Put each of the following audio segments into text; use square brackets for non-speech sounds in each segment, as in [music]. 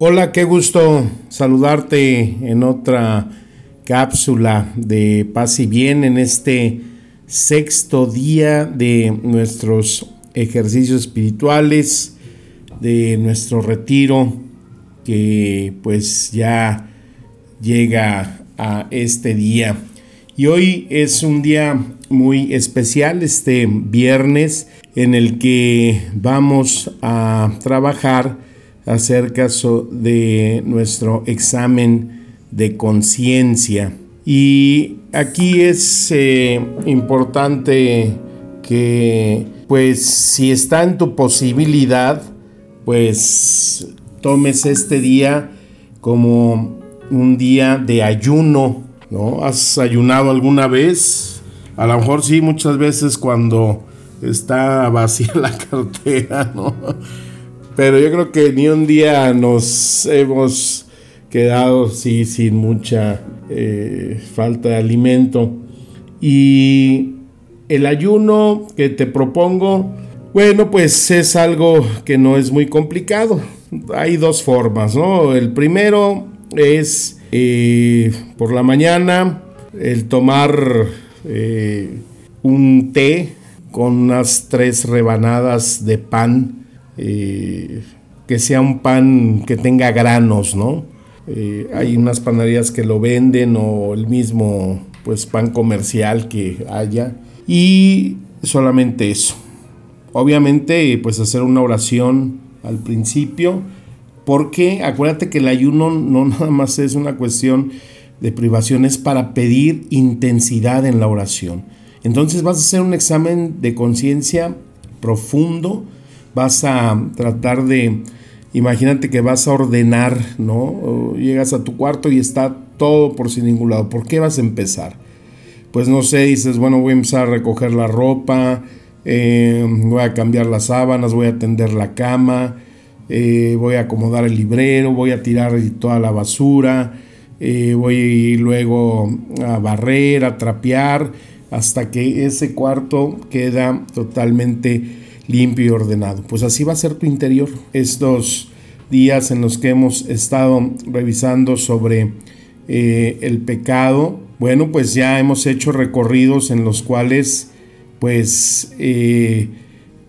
Hola, qué gusto saludarte en otra cápsula de paz y bien en este sexto día de nuestros ejercicios espirituales, de nuestro retiro que pues ya llega a este día. Y hoy es un día muy especial, este viernes, en el que vamos a trabajar acerca de nuestro examen de conciencia. Y aquí es eh, importante que, pues, si está en tu posibilidad, pues tomes este día como un día de ayuno, ¿no? ¿Has ayunado alguna vez? A lo mejor sí, muchas veces cuando está vacía [laughs] la cartera, ¿no? Pero yo creo que ni un día nos hemos quedado sí, sin mucha eh, falta de alimento. Y el ayuno que te propongo, bueno, pues es algo que no es muy complicado. Hay dos formas, ¿no? El primero es eh, por la mañana el tomar eh, un té con unas tres rebanadas de pan eh, que sea un pan que tenga granos, ¿no? Eh, hay unas panaderías que lo venden o el mismo pues pan comercial que haya y solamente eso. Obviamente pues hacer una oración al principio porque acuérdate que el ayuno no [laughs] nada más es una cuestión de privación, es para pedir intensidad en la oración. Entonces vas a hacer un examen de conciencia profundo vas a tratar de, imagínate que vas a ordenar, ¿no? llegas a tu cuarto y está todo por sin ningún lado. ¿Por qué vas a empezar? Pues no sé, dices, bueno, voy a empezar a recoger la ropa, eh, voy a cambiar las sábanas, voy a tender la cama, eh, voy a acomodar el librero, voy a tirar toda la basura, eh, voy luego a barrer, a trapear, hasta que ese cuarto queda totalmente limpio y ordenado. Pues así va a ser tu interior. Estos días en los que hemos estado revisando sobre eh, el pecado, bueno, pues ya hemos hecho recorridos en los cuales pues eh,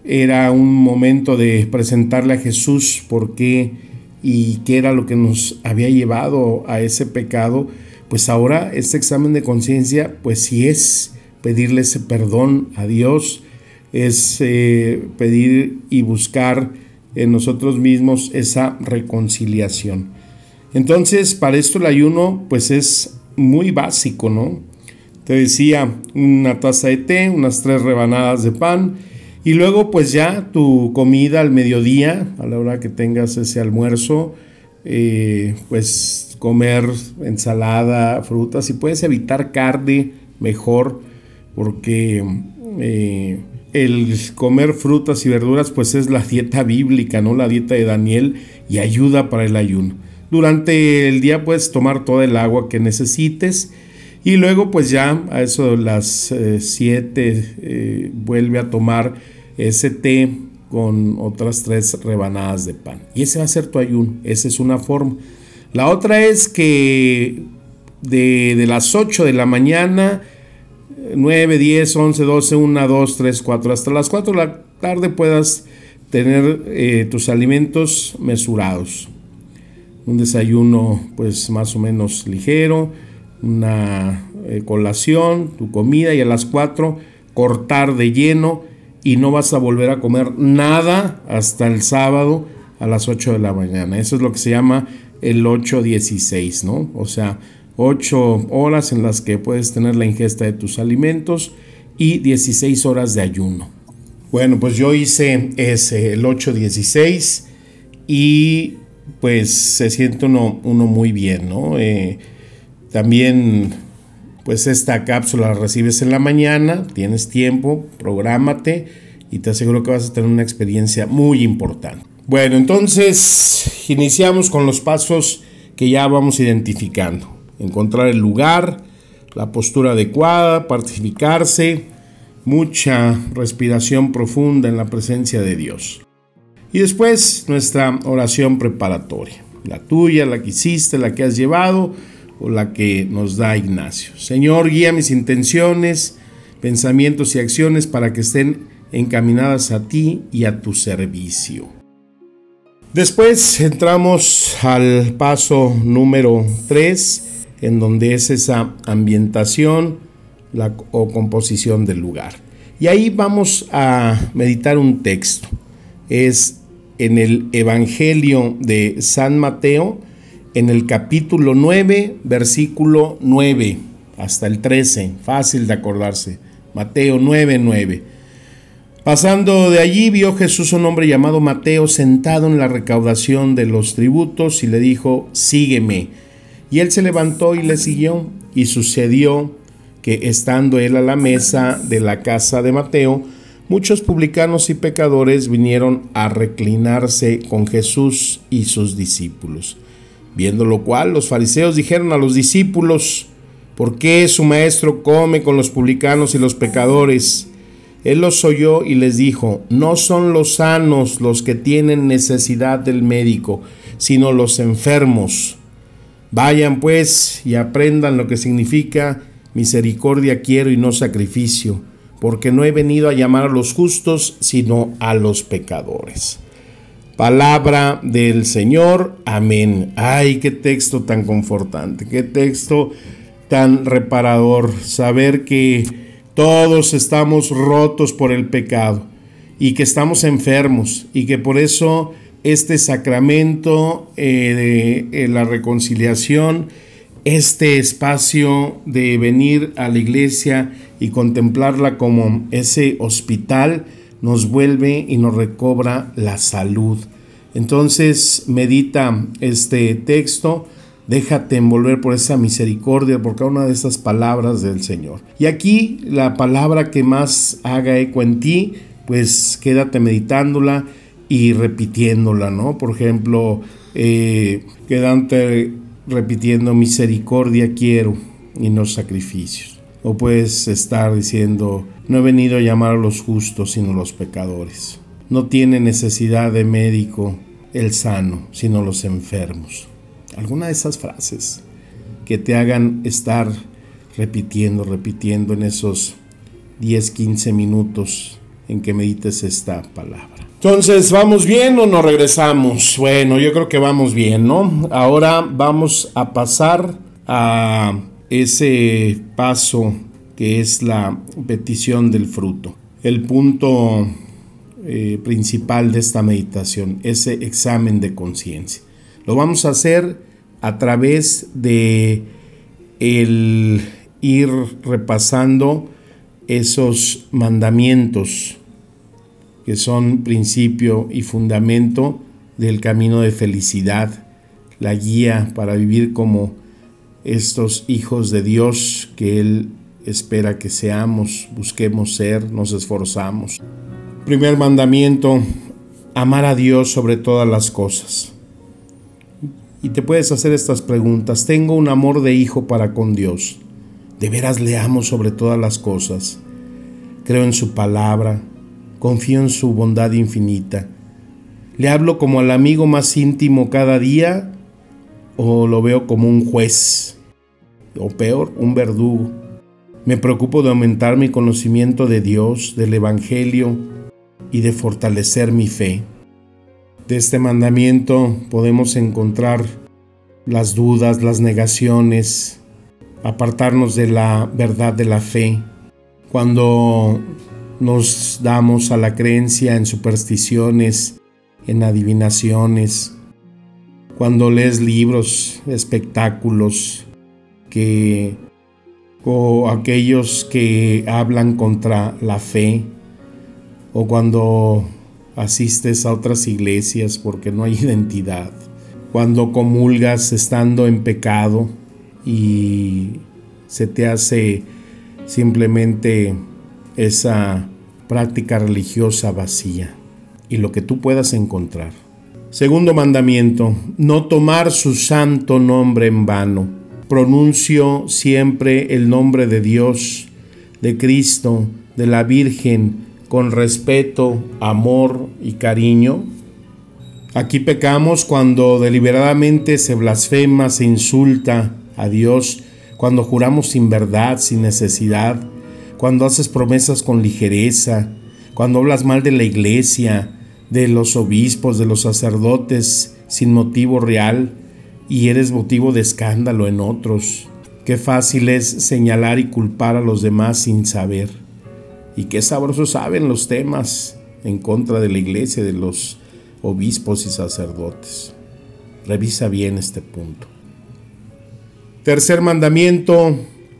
era un momento de presentarle a Jesús por qué y qué era lo que nos había llevado a ese pecado, pues ahora este examen de conciencia, pues sí es pedirle ese perdón a Dios, es eh, pedir y buscar en nosotros mismos esa reconciliación. Entonces, para esto el ayuno pues es muy básico, ¿no? Te decía, una taza de té, unas tres rebanadas de pan y luego pues ya tu comida al mediodía, a la hora que tengas ese almuerzo, eh, pues comer ensalada, frutas, si puedes evitar carne, mejor, porque eh, el comer frutas y verduras pues es la dieta bíblica, ¿no? La dieta de Daniel y ayuda para el ayuno. Durante el día puedes tomar toda el agua que necesites y luego pues ya a eso de las 7 eh, eh, vuelve a tomar ese té con otras tres rebanadas de pan. Y ese va a ser tu ayuno, esa es una forma. La otra es que de, de las 8 de la mañana 9, 10, 11, 12, 1, 2, 3, 4, hasta las 4 de la tarde puedas tener eh, tus alimentos mesurados. Un desayuno pues más o menos ligero, una eh, colación, tu comida y a las 4 cortar de lleno y no vas a volver a comer nada hasta el sábado a las 8 de la mañana. Eso es lo que se llama el 8-16, ¿no? O sea, 8 horas en las que puedes tener la ingesta de tus alimentos y 16 horas de ayuno. Bueno, pues yo hice ese, el 8-16 y pues se siente uno, muy bien, ¿no? Eh, también pues esta cápsula la recibes en la mañana, tienes tiempo, prográmate y te aseguro que vas a tener una experiencia muy importante. Bueno, entonces iniciamos con los pasos que ya vamos identificando. Encontrar el lugar, la postura adecuada, participar,se mucha respiración profunda en la presencia de Dios. Y después nuestra oración preparatoria, la tuya, la que hiciste, la que has llevado o la que nos da Ignacio. Señor, guía mis intenciones, pensamientos y acciones para que estén encaminadas a ti y a tu servicio. Después entramos al paso número 3, en donde es esa ambientación o composición del lugar. Y ahí vamos a meditar un texto. Es en el Evangelio de San Mateo, en el capítulo 9, versículo 9 hasta el 13. Fácil de acordarse. Mateo 9, 9. Pasando de allí vio Jesús un hombre llamado Mateo sentado en la recaudación de los tributos y le dijo, sígueme. Y él se levantó y le siguió, y sucedió que estando él a la mesa de la casa de Mateo, muchos publicanos y pecadores vinieron a reclinarse con Jesús y sus discípulos. Viendo lo cual, los fariseos dijeron a los discípulos, ¿por qué su maestro come con los publicanos y los pecadores? Él los oyó y les dijo, no son los sanos los que tienen necesidad del médico, sino los enfermos. Vayan pues y aprendan lo que significa misericordia quiero y no sacrificio, porque no he venido a llamar a los justos, sino a los pecadores. Palabra del Señor, amén. Ay, qué texto tan confortante, qué texto tan reparador, saber que todos estamos rotos por el pecado y que estamos enfermos y que por eso este sacramento eh, de eh, la reconciliación, este espacio de venir a la iglesia y contemplarla como ese hospital, nos vuelve y nos recobra la salud. Entonces medita este texto, déjate envolver por esa misericordia, por cada una de esas palabras del Señor. Y aquí la palabra que más haga eco en ti, pues quédate meditándola y repitiéndola, ¿no? Por ejemplo, eh, quedante repitiendo misericordia quiero y no sacrificios. O puedes estar diciendo, no he venido a llamar a los justos, sino a los pecadores. No tiene necesidad de médico el sano, sino los enfermos. Alguna de esas frases que te hagan estar repitiendo, repitiendo en esos 10, 15 minutos en que medites esta palabra. Entonces, ¿vamos bien o nos regresamos? Bueno, yo creo que vamos bien, ¿no? Ahora vamos a pasar a ese paso que es la petición del fruto. El punto eh, principal de esta meditación, ese examen de conciencia. Lo vamos a hacer a través de el ir repasando esos mandamientos que son principio y fundamento del camino de felicidad, la guía para vivir como estos hijos de Dios que Él espera que seamos, busquemos ser, nos esforzamos. Primer mandamiento, amar a Dios sobre todas las cosas. Y te puedes hacer estas preguntas. Tengo un amor de hijo para con Dios. ¿De veras le amo sobre todas las cosas? Creo en su palabra, confío en su bondad infinita. ¿Le hablo como al amigo más íntimo cada día o lo veo como un juez? O peor, un verdugo. Me preocupo de aumentar mi conocimiento de Dios, del Evangelio y de fortalecer mi fe. De este mandamiento podemos encontrar las dudas, las negaciones, apartarnos de la verdad de la fe. Cuando nos damos a la creencia en supersticiones, en adivinaciones. Cuando lees libros, espectáculos, que o aquellos que hablan contra la fe, o cuando asistes a otras iglesias porque no hay [laughs] identidad, cuando comulgas estando en pecado y se te hace simplemente esa práctica religiosa vacía y lo que tú puedas encontrar. Segundo mandamiento, no tomar su santo nombre en vano. Pronuncio siempre el nombre de Dios, de Cristo, de la Virgen, con respeto, amor y cariño. Aquí pecamos cuando deliberadamente se blasfema, se insulta a Dios, cuando juramos sin verdad, sin necesidad, cuando haces promesas con ligereza, cuando hablas mal de la iglesia, de los obispos, de los sacerdotes, sin motivo real, y eres motivo de escándalo en otros. Qué fácil es señalar y culpar a los demás sin saber. Y qué sabroso saben los temas en contra de la iglesia, de los obispos y sacerdotes. Revisa bien este punto. Tercer mandamiento,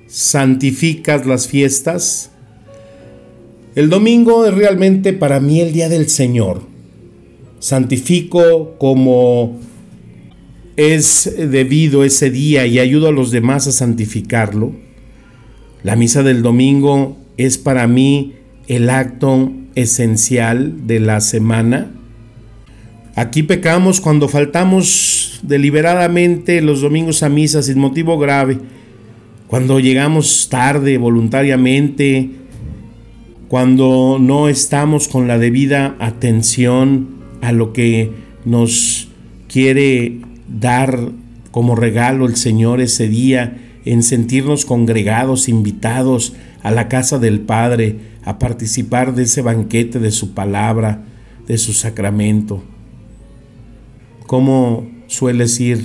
santificas las fiestas. El domingo es realmente para mí el día del Señor santifico como es debido ese día y ayudo a los demás a santificarlo. La misa del domingo es para mí el acto esencial de la semana. Aquí pecamos cuando faltamos deliberadamente los domingos a misa sin motivo grave, cuando llegamos tarde voluntariamente, cuando no estamos con la debida atención a lo que nos quiere dar como regalo el Señor ese día, en sentirnos congregados, invitados a la casa del Padre, a participar de ese banquete de su palabra, de su sacramento. ¿Cómo sueles ir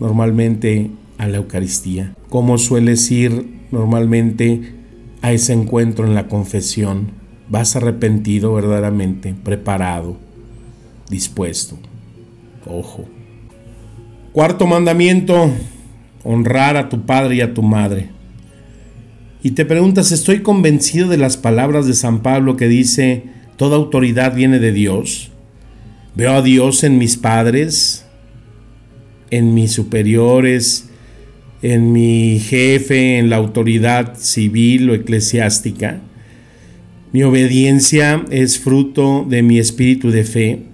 normalmente a la Eucaristía? ¿Cómo sueles ir normalmente a ese encuentro en la confesión? ¿Vas arrepentido verdaderamente, preparado? dispuesto. Ojo. Cuarto mandamiento, honrar a tu padre y a tu madre. Y te preguntas, ¿estoy convencido de las palabras de San Pablo que dice, toda autoridad viene de Dios? ¿Veo a Dios en mis padres, en mis superiores, en mi jefe, en la autoridad civil o eclesiástica? Mi obediencia es fruto de mi espíritu de fe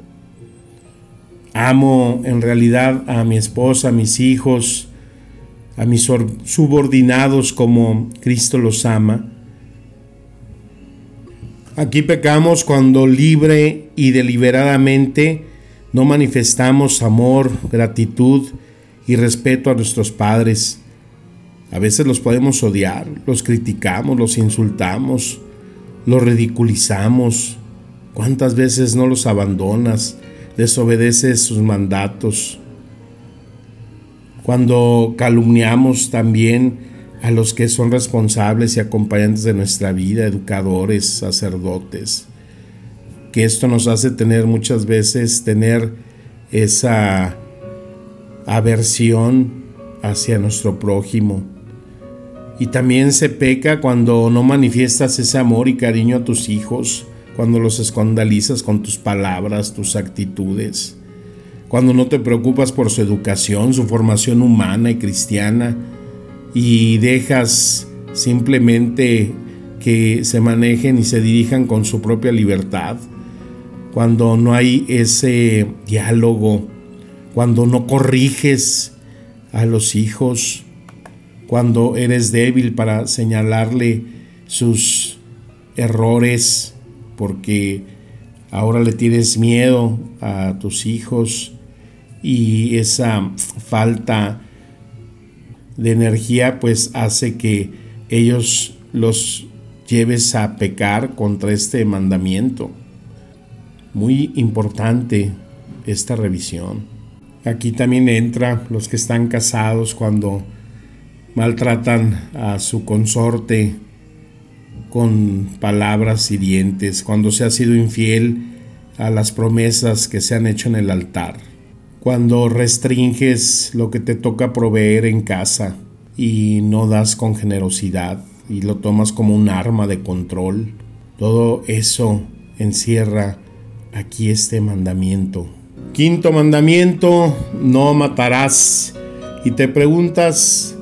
Amo en realidad a mi esposa, a mis hijos, a mis subordinados como Cristo los ama. Aquí pecamos cuando libre y deliberadamente no manifestamos amor, gratitud y respeto a nuestros padres. A veces los podemos odiar, los criticamos, los insultamos, los ridiculizamos. ¿Cuántas veces no los abandonas? desobedece sus mandatos. Cuando calumniamos también a los que son responsables y acompañantes de nuestra vida, educadores, sacerdotes, que esto nos hace tener muchas veces, tener esa aversión hacia nuestro prójimo. Y también se peca cuando no manifiestas ese amor y cariño a tus hijos, cuando los escandalizas con tus palabras, tus actitudes, cuando no te preocupas por su educación, su formación humana y cristiana, y dejas simplemente que se manejen y se dirijan con su propia libertad, cuando no hay ese diálogo, cuando no corriges a los hijos, cuando eres débil para señalarle sus errores, porque ahora le tienes miedo a tus hijos y esa falta de energía pues hace que ellos los lleves a pecar contra este mandamiento. Muy importante esta revisión. Aquí también entra los que están casados cuando maltratan a su consorte con palabras y dientes cuando se ha sido infiel a las promesas que se han hecho en el altar, cuando restringes lo que te toca proveer en casa y no das con generosidad y lo tomas como un arma de control, todo eso encierra aquí este mandamiento. Quinto mandamiento, no matarás. Y te preguntas,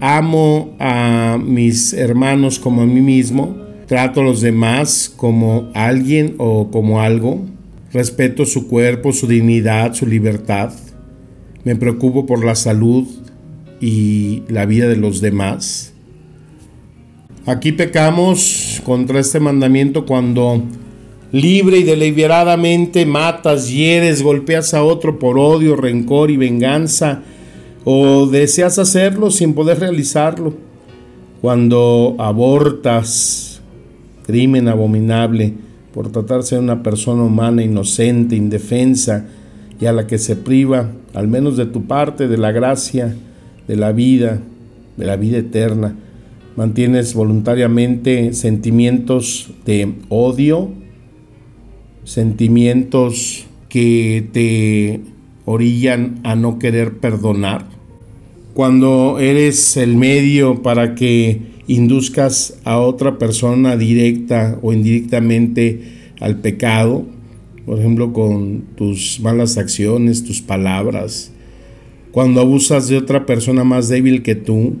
amo a mis hermanos como a mí mismo, trato a los demás como alguien o como algo, respeto su cuerpo, su dignidad, su libertad, me preocupo por la salud y la vida de los demás. Aquí pecamos contra este mandamiento cuando libre y deliberadamente matas, hieres, golpeas a otro por odio, rencor y venganza, o deseas hacerlo sin poder realizarlo. Cuando abortas, crimen abominable, por tratarse de una persona humana inocente, indefensa, y a la que se priva, al menos de tu parte, de la gracia, de la vida, de la vida eterna mantienes voluntariamente sentimientos de odio, sentimientos que te orillan a no querer perdonar. Cuando eres el medio para que induzcas a otra persona directa o indirectamente al pecado, por ejemplo con tus malas acciones, tus palabras, cuando abusas de otra persona más débil que tú,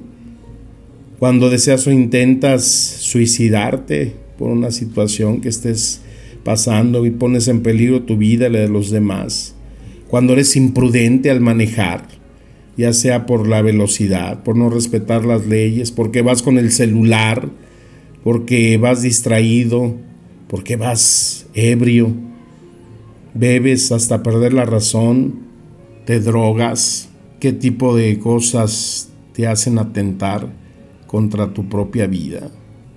cuando deseas o intentas suicidarte por una situación que estés pasando y pones en peligro tu vida y la de los demás. Cuando eres imprudente al manejar, ya sea por la velocidad, por no respetar las leyes, porque vas con el celular, porque vas distraído, porque vas ebrio, bebes hasta perder la razón, te drogas, qué tipo de cosas te hacen atentar contra tu propia vida.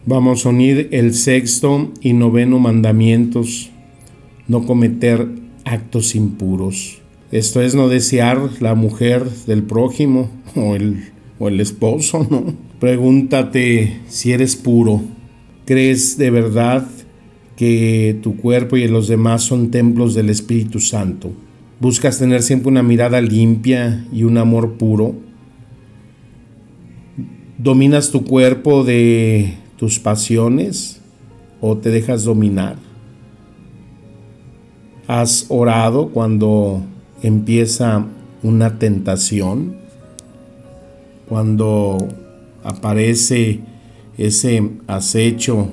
Vamos a unir el sexto y noveno mandamientos, no cometer actos impuros. Esto es no desear la mujer del prójimo o el, o el esposo, ¿no? Pregúntate si eres puro. ¿Crees de verdad que tu cuerpo y los demás son templos del Espíritu Santo? ¿Buscas tener siempre una mirada limpia y un amor puro? ¿Dominas tu cuerpo de tus pasiones o te dejas dominar? ¿Has orado cuando empieza una tentación? Cuando aparece ese acecho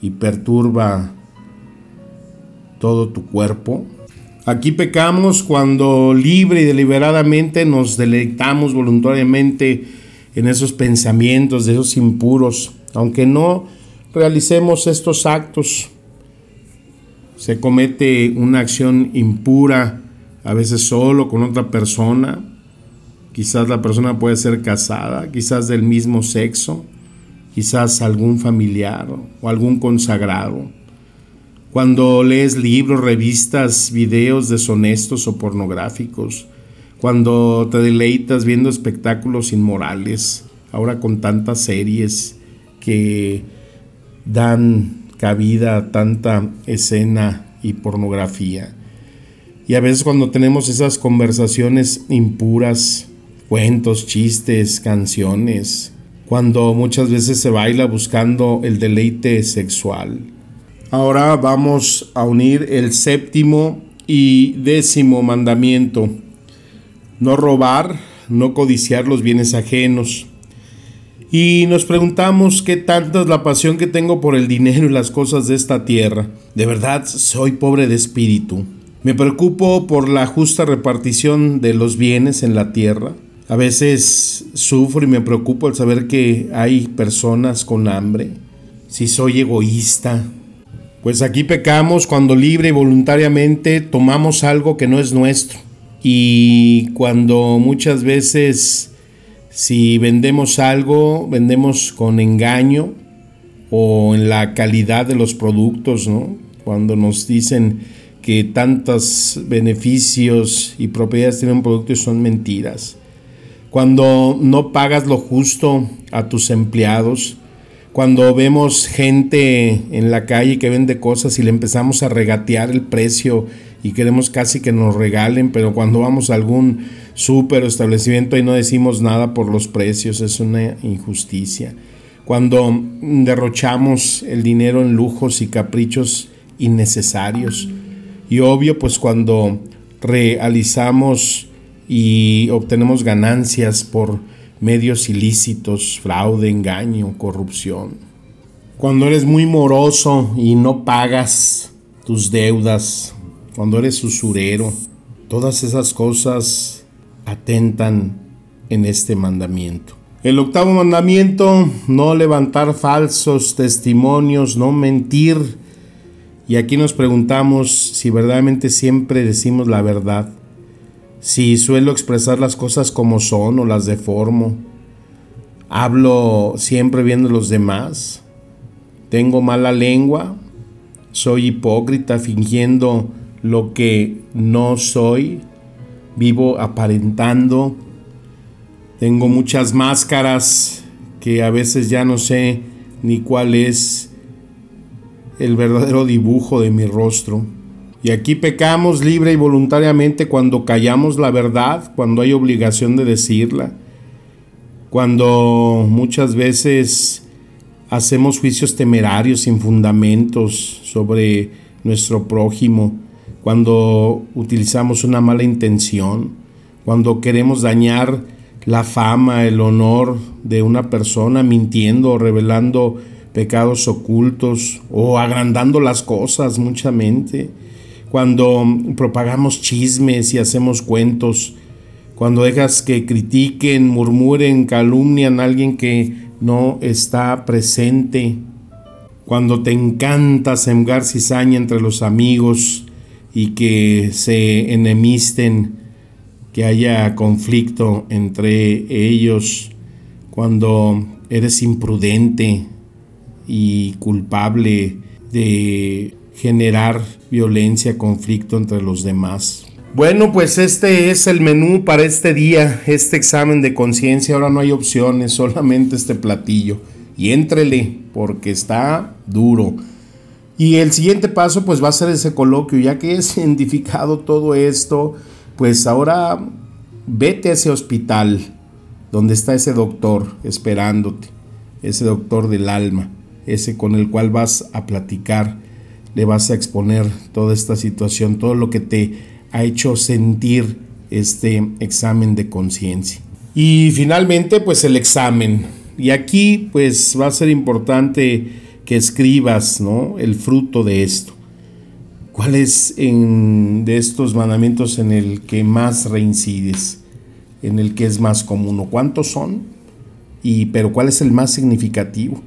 y perturba todo tu cuerpo. Aquí pecamos cuando libre y deliberadamente nos deleitamos voluntariamente en esos pensamientos, de esos impuros, aunque no realicemos estos actos, se comete una acción impura, a veces solo con otra persona, quizás la persona puede ser casada, quizás del mismo sexo, quizás algún familiar o algún consagrado. Cuando lees libros, revistas, videos deshonestos o pornográficos, cuando te deleitas viendo espectáculos inmorales, ahora con tantas series que dan cabida a tanta escena y pornografía. Y a veces cuando tenemos esas conversaciones impuras, cuentos, chistes, canciones, cuando muchas veces se baila buscando el deleite sexual. Ahora vamos a unir el séptimo y décimo mandamiento no robar, no codiciar los bienes ajenos. Y nos preguntamos qué tanta es la pasión que tengo por el dinero y las cosas de esta tierra. De verdad soy pobre de espíritu. Me preocupo por la justa repartición de los bienes en la tierra. A veces sufro y me preocupo al saber que hay personas con hambre. Si soy egoísta. Pues aquí pecamos cuando libre y voluntariamente tomamos algo que no es nuestro y cuando muchas veces si vendemos algo, vendemos con engaño o en la calidad de los productos, ¿no? Cuando nos dicen que tantos beneficios y propiedades tienen un producto y son mentiras. Cuando no pagas lo justo a tus empleados, cuando vemos gente en la calle que vende cosas y le empezamos a regatear el precio y queremos casi que nos regalen, pero cuando vamos a algún súper establecimiento y no decimos nada por los precios, es una injusticia. Cuando derrochamos el dinero en lujos y caprichos innecesarios, Y obvio, pues cuando realizamos y obtenemos ganancias por medios ilícitos, fraude, engaño, corrupción. Cuando eres muy moroso y no pagas tus deudas, cuando eres usurero, todas esas cosas atentan en este mandamiento. El octavo mandamiento, no levantar falsos testimonios, no mentir. Y aquí nos preguntamos si verdaderamente siempre decimos la verdad si suelo expresar las cosas como son o las deformo, hablo siempre viendo a los demás, tengo mala lengua, soy hipócrita fingiendo lo que no soy, vivo aparentando, tengo muchas máscaras que a veces ya no sé ni cuál es el verdadero dibujo de mi rostro. Y aquí pecamos libre y voluntariamente cuando callamos la verdad, cuando hay obligación de decirla, cuando muchas veces hacemos juicios temerarios sin fundamentos sobre nuestro prójimo, cuando utilizamos una mala intención, cuando queremos dañar la fama, el honor de una persona mintiendo o revelando pecados ocultos o agrandando las cosas muchamente cuando propagamos chismes y hacemos cuentos, cuando dejas que critiquen, murmuren, calumnian a alguien que no está presente, cuando te encanta sembrar cizaña entre los amigos y que se enemisten, que haya conflicto entre ellos, cuando eres imprudente y culpable de generar violencia, conflicto entre los demás. Bueno, pues este es el menú para este día, este examen de conciencia. Ahora no hay opciones, [laughs] solamente este platillo. Y éntrele, porque está duro. Y el siguiente paso, pues va a ser ese coloquio. Ya que es [laughs] identificado todo esto, pues ahora vete a ese hospital donde está ese doctor esperándote, ese doctor del alma, ese con el cual vas a platicar le vas a exponer toda esta situación, todo lo que te ha hecho sentir este examen de conciencia. Y finalmente, pues el examen. Y aquí, pues va a ser importante que escribas, ¿no? El fruto de esto. ¿Cuál es en, de estos mandamientos en el que más reincides? En el que es más común. ¿Cuántos son? Y, pero ¿cuál es el más significativo?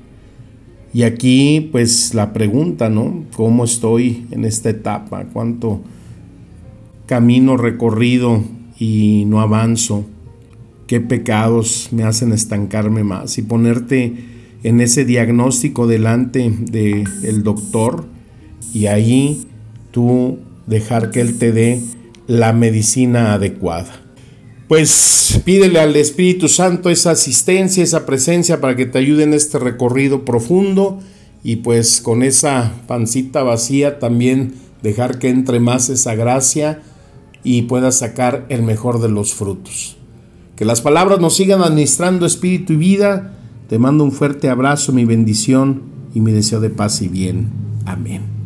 Y aquí pues la pregunta, ¿no? ¿Cómo estoy en esta etapa? ¿Cuánto camino recorrido y no avanzo? ¿Qué pecados me hacen estancarme más? Y ponerte en ese diagnóstico delante del el doctor y ahí tú dejar que él te dé la medicina adecuada pues pídele al Espíritu Santo esa asistencia, esa presencia para que te ayude en este recorrido profundo y pues con esa pancita vacía también dejar que entre más esa gracia y puedas sacar el mejor de los frutos. Que las palabras nos sigan administrando espíritu y vida. Te mando un fuerte abrazo, mi bendición y mi deseo de paz y bien. Amén.